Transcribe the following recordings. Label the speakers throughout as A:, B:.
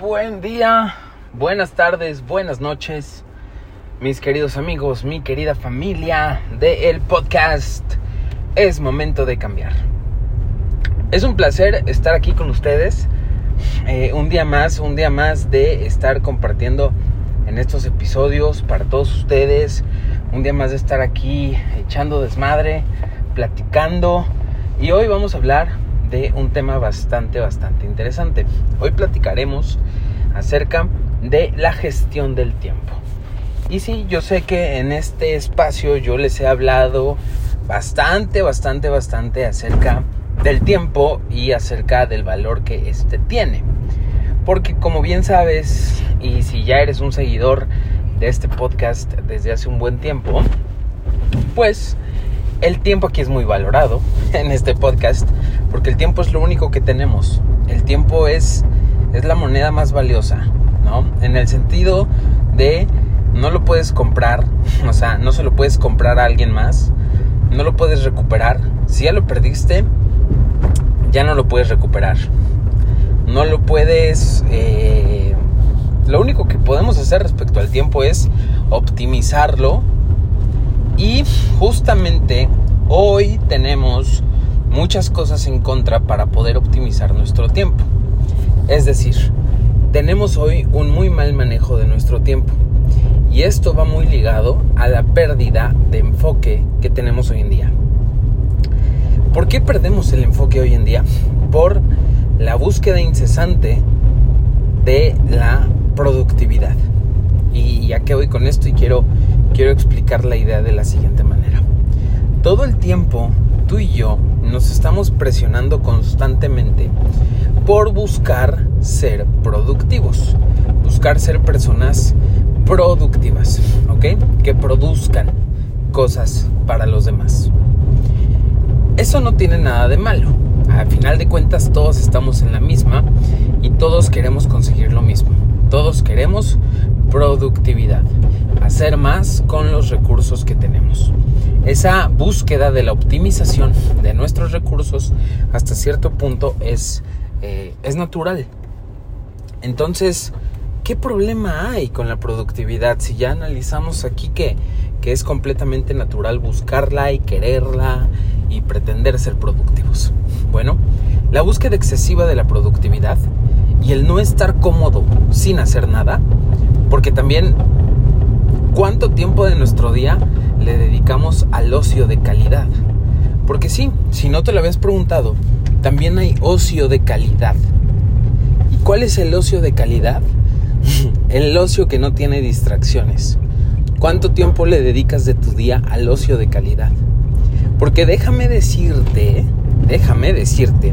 A: buen día, buenas tardes, buenas noches, mis queridos amigos, mi querida familia del el podcast. Es momento de cambiar. Es un placer estar aquí con ustedes. Eh, un día más, un día más de estar compartiendo en estos episodios para todos ustedes. Un día más de estar aquí echando desmadre, platicando. Y hoy vamos a hablar de un tema bastante, bastante interesante. Hoy platicaremos acerca de la gestión del tiempo. Y sí, yo sé que en este espacio yo les he hablado bastante, bastante, bastante acerca del tiempo y acerca del valor que éste tiene. Porque como bien sabes, y si ya eres un seguidor de este podcast desde hace un buen tiempo, pues el tiempo aquí es muy valorado en este podcast porque el tiempo es lo único que tenemos. El tiempo es, es la moneda más valiosa, ¿no? En el sentido de no lo puedes comprar, o sea, no se lo puedes comprar a alguien más, no lo puedes recuperar. Si ya lo perdiste, ya no lo puedes recuperar. No lo puedes... Eh, lo único que podemos hacer respecto al tiempo es optimizarlo. Y justamente hoy tenemos muchas cosas en contra para poder optimizar nuestro tiempo. Es decir, tenemos hoy un muy mal manejo de nuestro tiempo. Y esto va muy ligado a la pérdida de enfoque que tenemos hoy en día. ¿Por qué perdemos el enfoque hoy en día? Por la búsqueda incesante de la productividad. Y a qué voy con esto y quiero, quiero explicar la idea de la siguiente manera. Todo el tiempo tú y yo nos estamos presionando constantemente por buscar ser productivos, buscar ser personas productivas, ¿ok? Que produzcan cosas para los demás. Eso no tiene nada de malo. Al final de cuentas todos estamos en la misma y todos queremos conseguir lo mismo. Todos queremos productividad, hacer más con los recursos que tenemos. Esa búsqueda de la optimización de nuestros recursos hasta cierto punto es, eh, es natural. Entonces, ¿qué problema hay con la productividad? Si ya analizamos aquí que, que es completamente natural buscarla y quererla y pretender ser productivos. Bueno, la búsqueda excesiva de la productividad y el no estar cómodo sin hacer nada, porque también cuánto tiempo de nuestro día le dedicamos al ocio de calidad. Porque sí, si no te lo habías preguntado, también hay ocio de calidad. ¿Y cuál es el ocio de calidad? el ocio que no tiene distracciones. ¿Cuánto tiempo le dedicas de tu día al ocio de calidad? Porque déjame decirte, déjame decirte,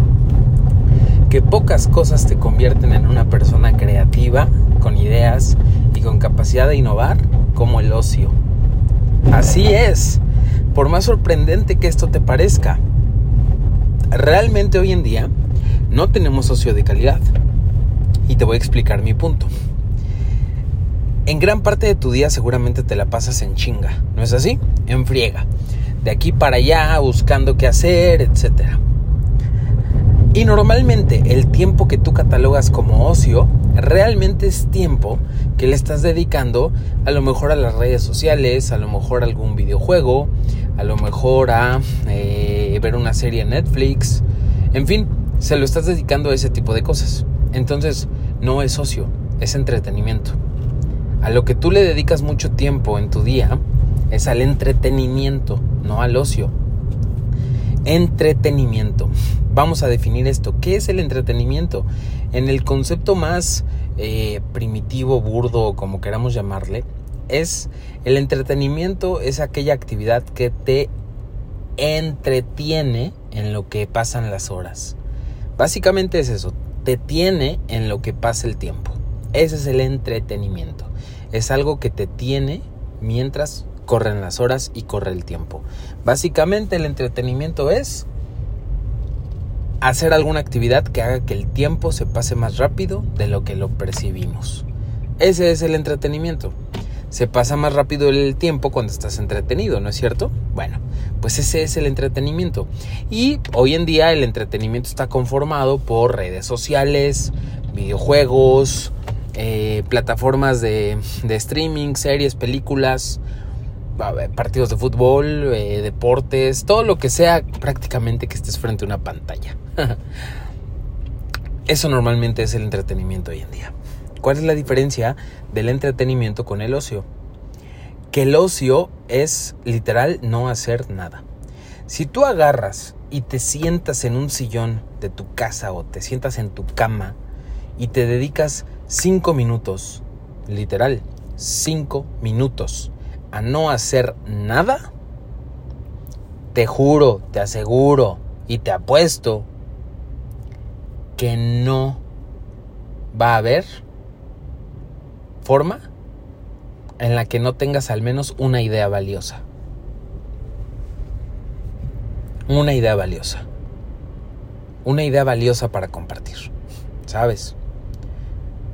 A: que pocas cosas te convierten en una persona creativa, con ideas y con capacidad de innovar, como el ocio. Así es, por más sorprendente que esto te parezca. Realmente hoy en día no tenemos ocio de calidad. Y te voy a explicar mi punto. En gran parte de tu día seguramente te la pasas en chinga, ¿no es así? En friega. De aquí para allá, buscando qué hacer, etc. Y normalmente el tiempo que tú catalogas como ocio realmente es tiempo que le estás dedicando a lo mejor a las redes sociales, a lo mejor a algún videojuego, a lo mejor a eh, ver una serie en Netflix, en fin, se lo estás dedicando a ese tipo de cosas. Entonces, no es ocio, es entretenimiento. A lo que tú le dedicas mucho tiempo en tu día es al entretenimiento, no al ocio. Entretenimiento. Vamos a definir esto. ¿Qué es el entretenimiento? En el concepto más eh, primitivo, burdo, como queramos llamarle, es el entretenimiento, es aquella actividad que te entretiene en lo que pasan las horas. Básicamente es eso, te tiene en lo que pasa el tiempo. Ese es el entretenimiento. Es algo que te tiene mientras corren las horas y corre el tiempo. Básicamente el entretenimiento es hacer alguna actividad que haga que el tiempo se pase más rápido de lo que lo percibimos. Ese es el entretenimiento. Se pasa más rápido el tiempo cuando estás entretenido, ¿no es cierto? Bueno, pues ese es el entretenimiento. Y hoy en día el entretenimiento está conformado por redes sociales, videojuegos, eh, plataformas de, de, streaming, series, películas, partidos de fútbol, eh, deportes, todo lo que sea prácticamente que estés frente a una pantalla. Eso normalmente es el entretenimiento hoy en día. ¿Cuál es la diferencia del entretenimiento con el ocio? Que el ocio es literal no hacer nada. Si tú agarras y te sientas en un sillón de tu casa o te sientas en tu cama y te dedicas cinco minutos, literal, cinco minutos a no hacer nada, te juro, te aseguro y te apuesto que no va a haber forma en la que no tengas al menos una idea valiosa. Una idea valiosa. Una idea valiosa para compartir. ¿Sabes?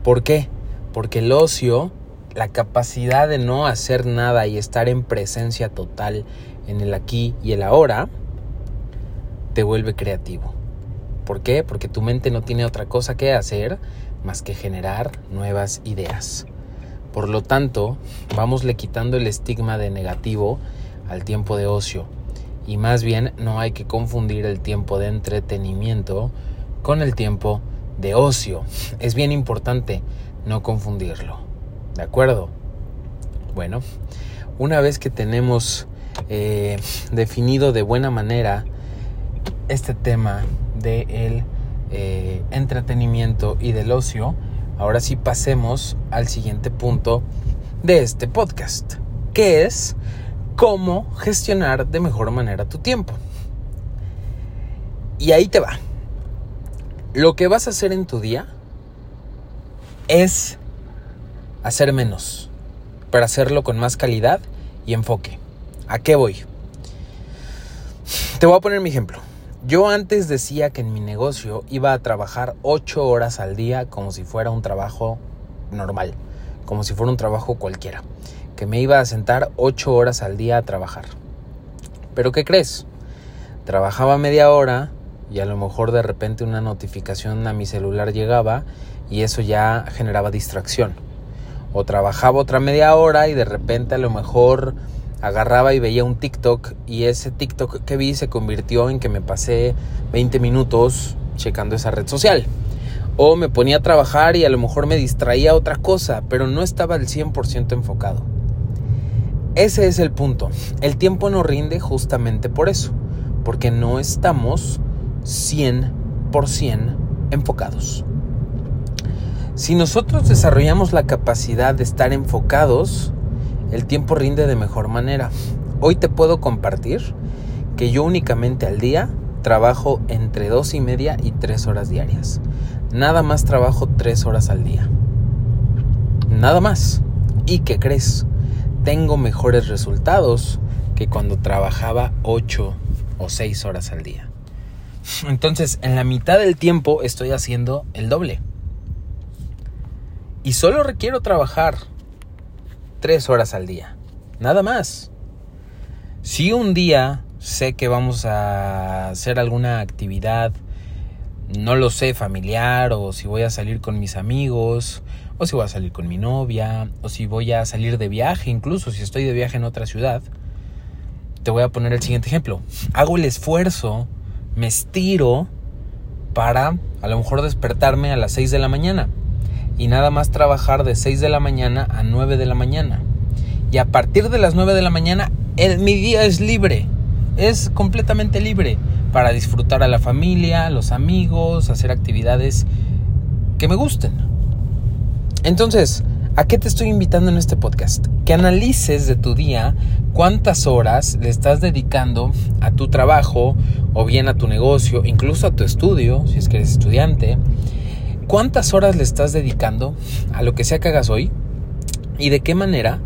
A: ¿Por qué? Porque el ocio, la capacidad de no hacer nada y estar en presencia total en el aquí y el ahora, te vuelve creativo. ¿Por qué? Porque tu mente no tiene otra cosa que hacer más que generar nuevas ideas. Por lo tanto, vamosle quitando el estigma de negativo al tiempo de ocio. Y más bien no hay que confundir el tiempo de entretenimiento con el tiempo de ocio. Es bien importante no confundirlo. ¿De acuerdo? Bueno, una vez que tenemos eh, definido de buena manera este tema del eh, entretenimiento y del ocio, ahora sí pasemos al siguiente punto de este podcast, que es cómo gestionar de mejor manera tu tiempo. Y ahí te va lo que vas a hacer en tu día es hacer menos, pero hacerlo con más calidad y enfoque. ¿A qué voy? Te voy a poner mi ejemplo. Yo antes decía que en mi negocio iba a trabajar 8 horas al día como si fuera un trabajo normal, como si fuera un trabajo cualquiera, que me iba a sentar 8 horas al día a trabajar. Pero ¿qué crees? Trabajaba media hora, y a lo mejor de repente una notificación a mi celular llegaba y eso ya generaba distracción. O trabajaba otra media hora y de repente a lo mejor agarraba y veía un TikTok y ese TikTok que vi se convirtió en que me pasé 20 minutos checando esa red social. O me ponía a trabajar y a lo mejor me distraía otra cosa, pero no estaba al 100% enfocado. Ese es el punto. El tiempo no rinde justamente por eso, porque no estamos 100% enfocados. Si nosotros desarrollamos la capacidad de estar enfocados, el tiempo rinde de mejor manera. Hoy te puedo compartir que yo únicamente al día trabajo entre dos y media y tres horas diarias. Nada más trabajo tres horas al día. Nada más. ¿Y qué crees? Tengo mejores resultados que cuando trabajaba ocho o seis horas al día. Entonces, en la mitad del tiempo estoy haciendo el doble. Y solo requiero trabajar tres horas al día. Nada más. Si un día sé que vamos a hacer alguna actividad, no lo sé, familiar, o si voy a salir con mis amigos, o si voy a salir con mi novia, o si voy a salir de viaje, incluso si estoy de viaje en otra ciudad, te voy a poner el siguiente ejemplo. Hago el esfuerzo me estiro para a lo mejor despertarme a las 6 de la mañana y nada más trabajar de 6 de la mañana a 9 de la mañana. Y a partir de las 9 de la mañana mi día es libre, es completamente libre para disfrutar a la familia, los amigos, hacer actividades que me gusten. Entonces, ¿A qué te estoy invitando en este podcast? Que analices de tu día cuántas horas le estás dedicando a tu trabajo o bien a tu negocio, incluso a tu estudio, si es que eres estudiante. ¿Cuántas horas le estás dedicando a lo que sea que hagas hoy? ¿Y de qué manera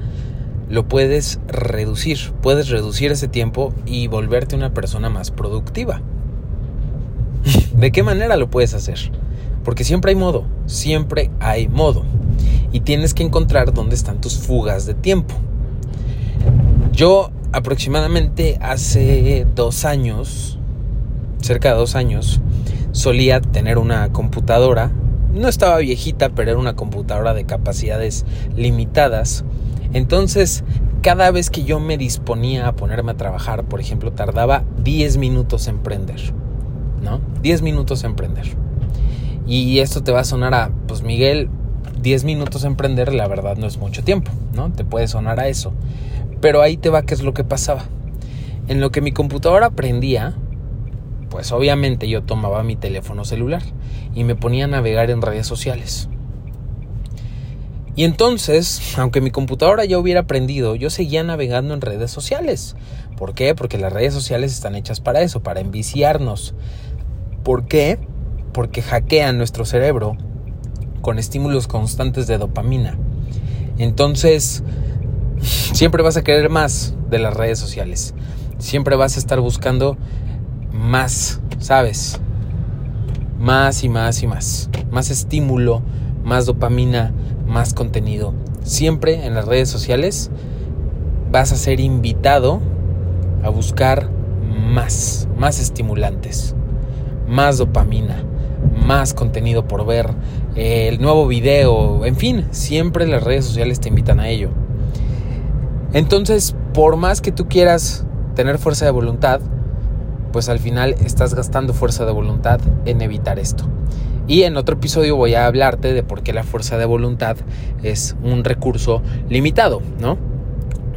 A: lo puedes reducir? Puedes reducir ese tiempo y volverte una persona más productiva. ¿De qué manera lo puedes hacer? Porque siempre hay modo, siempre hay modo y tienes que encontrar dónde están tus fugas de tiempo. Yo aproximadamente hace dos años, cerca de dos años, solía tener una computadora no estaba viejita, pero era una computadora de capacidades limitadas. Entonces, cada vez que yo me disponía a ponerme a trabajar, por ejemplo, tardaba 10 minutos en prender, ¿no? 10 minutos en prender. Y esto te va a sonar a, pues Miguel, 10 minutos en prender, la verdad no es mucho tiempo, ¿no? Te puede sonar a eso. Pero ahí te va qué es lo que pasaba. En lo que mi computadora prendía, pues obviamente yo tomaba mi teléfono celular y me ponía a navegar en redes sociales. Y entonces, aunque mi computadora ya hubiera aprendido, yo seguía navegando en redes sociales. ¿Por qué? Porque las redes sociales están hechas para eso, para enviciarnos. ¿Por qué? Porque hackean nuestro cerebro con estímulos constantes de dopamina. Entonces, siempre vas a querer más de las redes sociales. Siempre vas a estar buscando más, ¿sabes? Más y más y más. Más estímulo, más dopamina, más contenido. Siempre en las redes sociales vas a ser invitado a buscar más, más estimulantes, más dopamina, más contenido por ver, el nuevo video, en fin, siempre las redes sociales te invitan a ello. Entonces, por más que tú quieras tener fuerza de voluntad, pues al final estás gastando fuerza de voluntad en evitar esto. Y en otro episodio voy a hablarte de por qué la fuerza de voluntad es un recurso limitado, ¿no?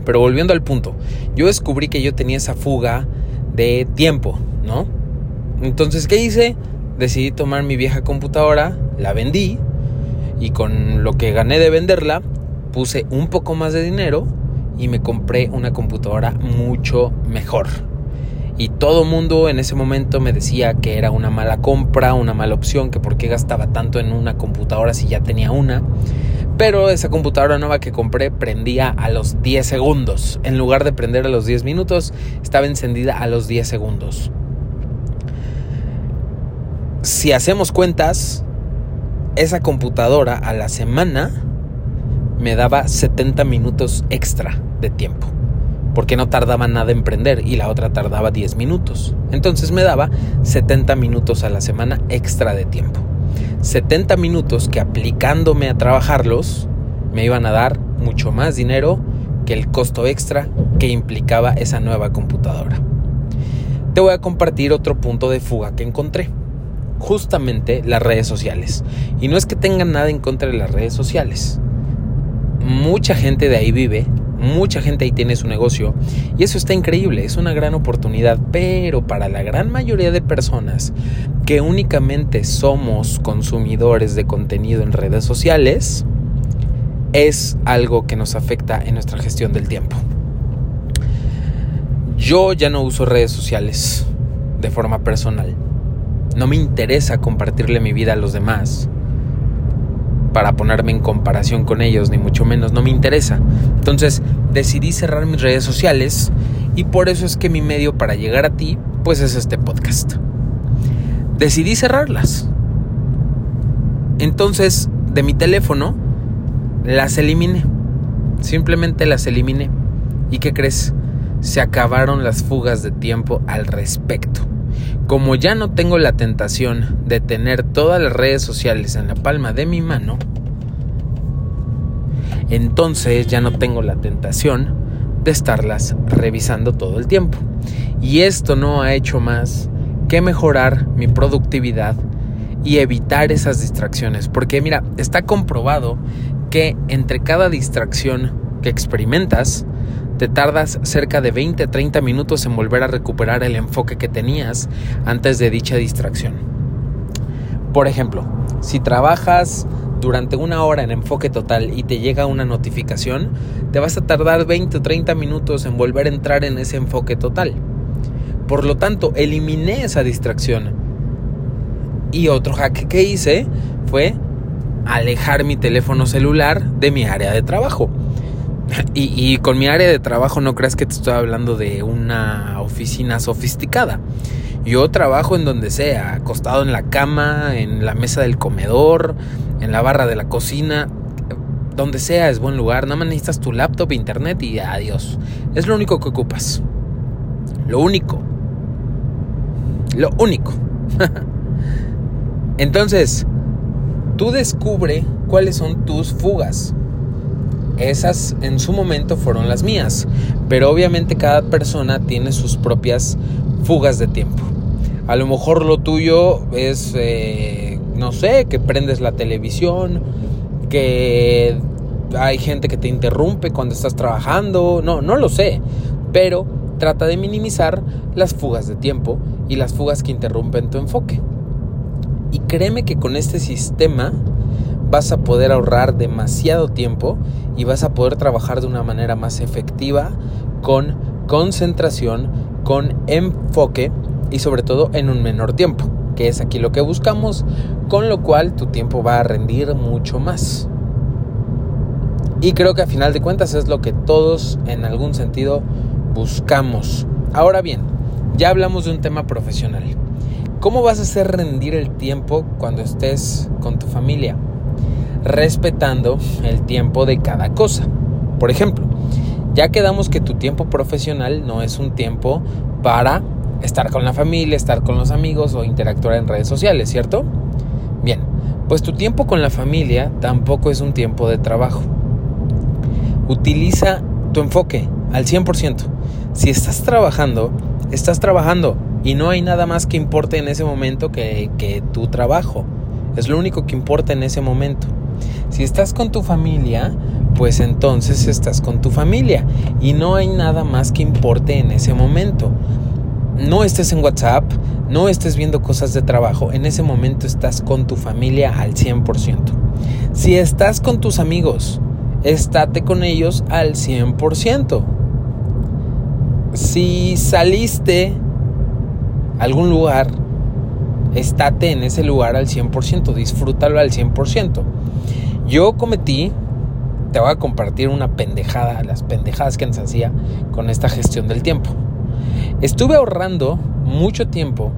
A: Pero volviendo al punto, yo descubrí que yo tenía esa fuga de tiempo, ¿no? Entonces, ¿qué hice? Decidí tomar mi vieja computadora, la vendí y con lo que gané de venderla, puse un poco más de dinero y me compré una computadora mucho mejor y todo mundo en ese momento me decía que era una mala compra, una mala opción, que por qué gastaba tanto en una computadora si ya tenía una. Pero esa computadora nueva que compré prendía a los 10 segundos. En lugar de prender a los 10 minutos, estaba encendida a los 10 segundos. Si hacemos cuentas, esa computadora a la semana me daba 70 minutos extra de tiempo porque no tardaba nada en prender y la otra tardaba 10 minutos. Entonces me daba 70 minutos a la semana extra de tiempo. 70 minutos que aplicándome a trabajarlos me iban a dar mucho más dinero que el costo extra que implicaba esa nueva computadora. Te voy a compartir otro punto de fuga que encontré. Justamente las redes sociales. Y no es que tengan nada en contra de las redes sociales. Mucha gente de ahí vive Mucha gente ahí tiene su negocio y eso está increíble, es una gran oportunidad, pero para la gran mayoría de personas que únicamente somos consumidores de contenido en redes sociales, es algo que nos afecta en nuestra gestión del tiempo. Yo ya no uso redes sociales de forma personal. No me interesa compartirle mi vida a los demás para ponerme en comparación con ellos, ni mucho menos, no me interesa. Entonces decidí cerrar mis redes sociales y por eso es que mi medio para llegar a ti, pues es este podcast. Decidí cerrarlas. Entonces, de mi teléfono, las eliminé. Simplemente las eliminé. ¿Y qué crees? Se acabaron las fugas de tiempo al respecto. Como ya no tengo la tentación de tener todas las redes sociales en la palma de mi mano, entonces ya no tengo la tentación de estarlas revisando todo el tiempo. Y esto no ha hecho más que mejorar mi productividad y evitar esas distracciones. Porque mira, está comprobado que entre cada distracción que experimentas, te tardas cerca de 20 a 30 minutos en volver a recuperar el enfoque que tenías antes de dicha distracción. Por ejemplo, si trabajas durante una hora en enfoque total y te llega una notificación, te vas a tardar 20 o 30 minutos en volver a entrar en ese enfoque total. Por lo tanto, eliminé esa distracción. Y otro hack que hice fue alejar mi teléfono celular de mi área de trabajo. Y, con mi área de trabajo no creas que te estoy hablando de una oficina sofisticada. Yo trabajo en donde sea, acostado en la cama, en la mesa del comedor, en la barra de la cocina, donde sea es buen lugar. Nada más necesitas tu laptop, internet y adiós. Es lo único que ocupas. Lo único. Lo único. Entonces, Tú descubre cuáles son tus fugas. Esas en su momento fueron las mías, pero obviamente cada persona tiene sus propias fugas de tiempo. A lo mejor lo tuyo es, eh, no sé, que prendes la televisión, que hay gente que te interrumpe cuando estás trabajando, no, no lo sé, pero trata de minimizar las fugas de tiempo y las fugas que interrumpen tu enfoque. Y créeme que con este sistema vas a poder ahorrar demasiado tiempo y vas a poder trabajar de una manera más efectiva, con concentración, con enfoque y sobre todo en un menor tiempo, que es aquí lo que buscamos, con lo cual tu tiempo va a rendir mucho más. Y creo que a final de cuentas es lo que todos en algún sentido buscamos. Ahora bien, ya hablamos de un tema profesional. ¿Cómo vas a hacer rendir el tiempo cuando estés con tu familia? Respetando el tiempo de cada cosa. Por ejemplo, ya quedamos que tu tiempo profesional no es un tiempo para estar con la familia, estar con los amigos o interactuar en redes sociales, ¿cierto? Bien, pues tu tiempo con la familia tampoco es un tiempo de trabajo. Utiliza tu enfoque al 100%. Si estás trabajando, estás trabajando y no hay nada más que importe en ese momento que, que tu trabajo. Es lo único que importa en ese momento. Si estás con tu familia, pues entonces estás con tu familia y no hay nada más que importe en ese momento. No estés en WhatsApp, no estés viendo cosas de trabajo, en ese momento estás con tu familia al 100%. Si estás con tus amigos, estate con ellos al 100%. Si saliste a algún lugar, estate en ese lugar al 100%, disfrútalo al 100%. Yo cometí, te voy a compartir una pendejada, las pendejadas que nos hacía con esta gestión del tiempo. Estuve ahorrando mucho tiempo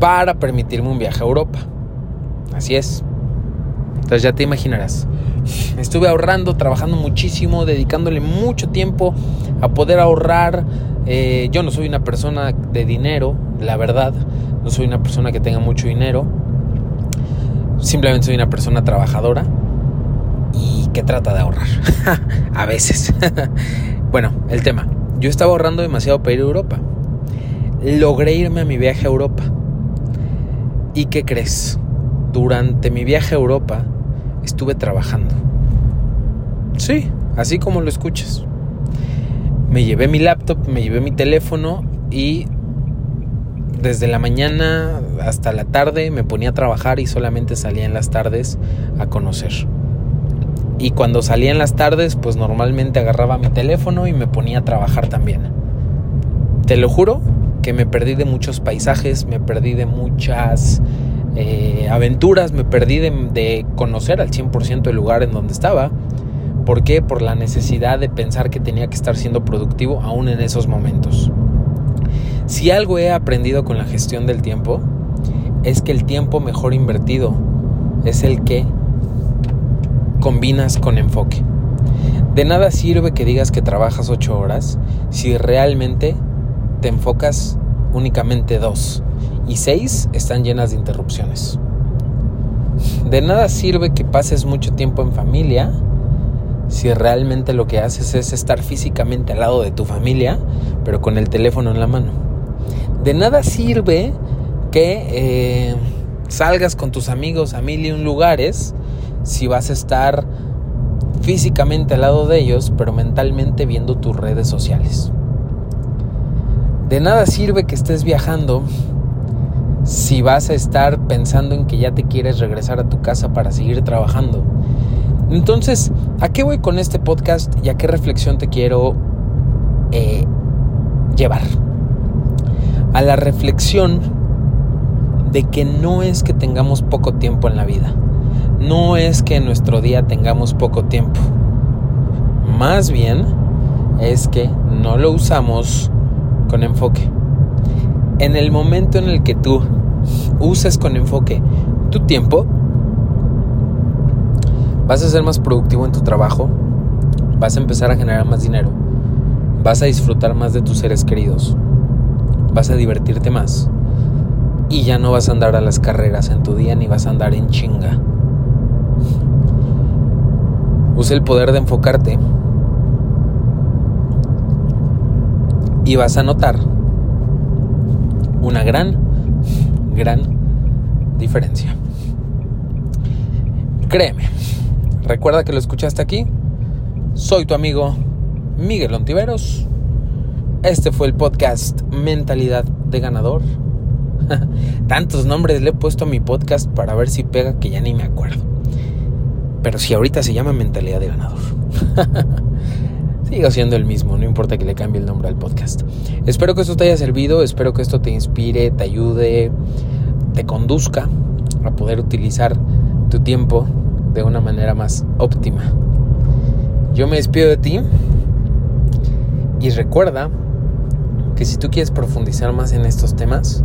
A: para permitirme un viaje a Europa. Así es. Entonces ya te imaginarás. Estuve ahorrando, trabajando muchísimo, dedicándole mucho tiempo a poder ahorrar. Eh, yo no soy una persona de dinero, la verdad. No soy una persona que tenga mucho dinero. Simplemente soy una persona trabajadora y que trata de ahorrar. a veces. bueno, el tema. Yo estaba ahorrando demasiado para ir a Europa. Logré irme a mi viaje a Europa. ¿Y qué crees? Durante mi viaje a Europa estuve trabajando. Sí, así como lo escuchas. Me llevé mi laptop, me llevé mi teléfono y desde la mañana hasta la tarde me ponía a trabajar y solamente salía en las tardes a conocer. Y cuando salía en las tardes, pues normalmente agarraba mi teléfono y me ponía a trabajar también. Te lo juro que me perdí de muchos paisajes, me perdí de muchas eh, aventuras, me perdí de, conocer al 100% el lugar en donde estaba. ¿Por qué? Por la necesidad de pensar que tenía que estar siendo productivo aún en esos momentos. Si algo he aprendido con la gestión del tiempo, es que el tiempo mejor invertido es el que combinas con enfoque. De nada sirve que digas que trabajas 8 horas si realmente te enfocas únicamente dos y seis están llenas de interrupciones. De nada sirve que pases mucho tiempo en familia si realmente lo que haces es estar físicamente al lado de tu familia, pero con el teléfono en la mano. De nada sirve que eh, salgas con tus amigos a mil y un lugares si vas a estar físicamente al lado de ellos, pero mentalmente viendo tus redes sociales. De nada sirve que estés viajando si vas a estar pensando en que ya te quieres regresar a tu casa para seguir trabajando. Entonces, ¿a qué voy con este podcast y a qué reflexión te quiero eh, llevar? A la reflexión de que no es que tengamos poco tiempo en la vida, no es que en nuestro día tengamos poco tiempo, más bien es que no lo usamos con enfoque en el momento en el que tú uses con enfoque tu tiempo, vas a ser más productivo en tu trabajo, vas a empezar a generar más dinero, vas a disfrutar más de tus seres queridos, vas a divertirte más y ya no vas a andar a las carreras en tu día ni vas a andar en chinga. El poder de enfocarte y vas a notar una gran, gran diferencia. Créeme, recuerda que lo escuchaste aquí. Soy tu amigo Miguel Ontiveros. Este fue el podcast Mentalidad de Ganador. Tantos nombres le he puesto a mi podcast para ver si pega que ya ni me acuerdo. Pero si ahorita se llama Mentalidad de Ganador. Sigo siendo el mismo, no importa que le cambie el nombre al podcast. Espero que esto te haya servido, espero que esto te inspire, te ayude, te conduzca a poder utilizar tu tiempo de una manera más óptima. Yo me despido de ti y recuerda que si tú quieres profundizar más en estos temas,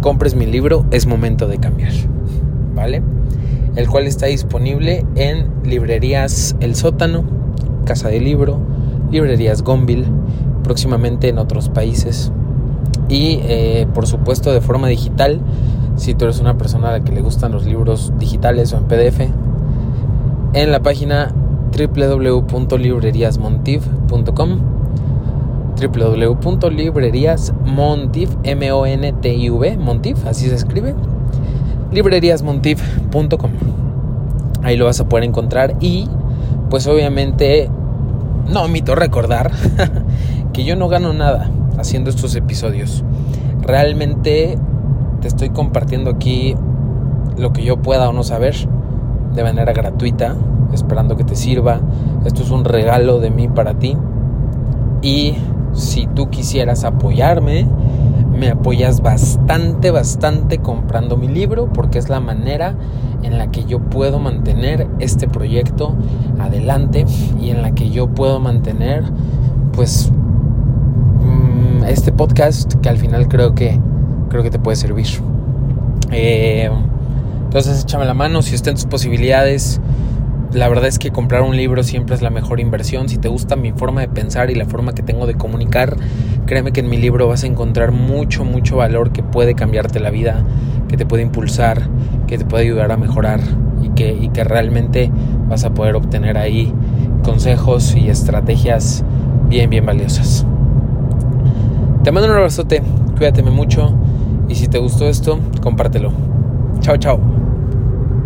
A: compres mi libro Es momento de cambiar, ¿vale? El cual está disponible en librerías El Sótano, Casa de Libro, librerías Gonville, próximamente en otros países. Y eh, por supuesto de forma digital si tú eres una persona a la que le gustan los libros digitales o en PDF en la página www.libreriasmontiv.com www.libreriasmontiv m o n t i v montiv así se escribe libreriasmontiv.com ahí lo vas a poder encontrar y pues obviamente no omito recordar que yo no gano nada haciendo estos episodios. Realmente te estoy compartiendo aquí lo que yo pueda o no saber de manera gratuita, esperando que te sirva. Esto es un regalo de mí para ti. Y si tú quisieras apoyarme, me apoyas bastante, bastante comprando mi libro porque es la manera en la que yo puedo mantener este proyecto adelante y en la que yo puedo mantener pues mm, este podcast que al final creo que creo que te puede servir. Eh, entonces échame la mano si está en tus posibilidades la verdad es que comprar un libro siempre es la mejor inversión. Si te gusta mi forma de pensar y la forma que tengo de comunicar, créeme que en mi libro vas a encontrar mucho, mucho valor que puede cambiarte la vida, que te puede impulsar, que te puede ayudar a mejorar y que, y que realmente vas a poder obtener ahí consejos y estrategias bien, bien valiosas. Te mando un abrazote, cuídateme mucho y si te gustó esto, compártelo. Chao, chao.